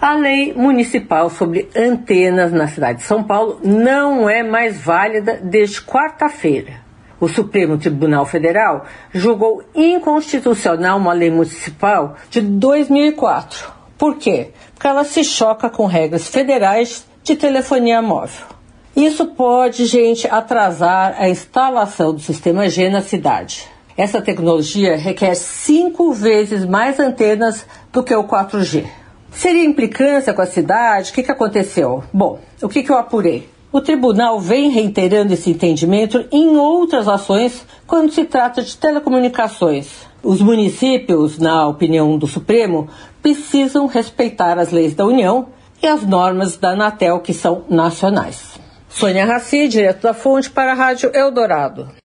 A lei municipal sobre antenas na cidade de São Paulo não é mais válida desde quarta-feira. O Supremo Tribunal Federal julgou inconstitucional uma lei municipal de 2004. Por quê? Porque ela se choca com regras federais de telefonia móvel. Isso pode, gente, atrasar a instalação do sistema G na cidade. Essa tecnologia requer cinco vezes mais antenas do que o 4G. Seria implicância com a cidade? O que, que aconteceu? Bom, o que, que eu apurei? O tribunal vem reiterando esse entendimento em outras ações quando se trata de telecomunicações. Os municípios, na opinião do Supremo, precisam respeitar as leis da União e as normas da Anatel, que são nacionais. Sônia Raci, direto da Fonte, para a Rádio Eldorado.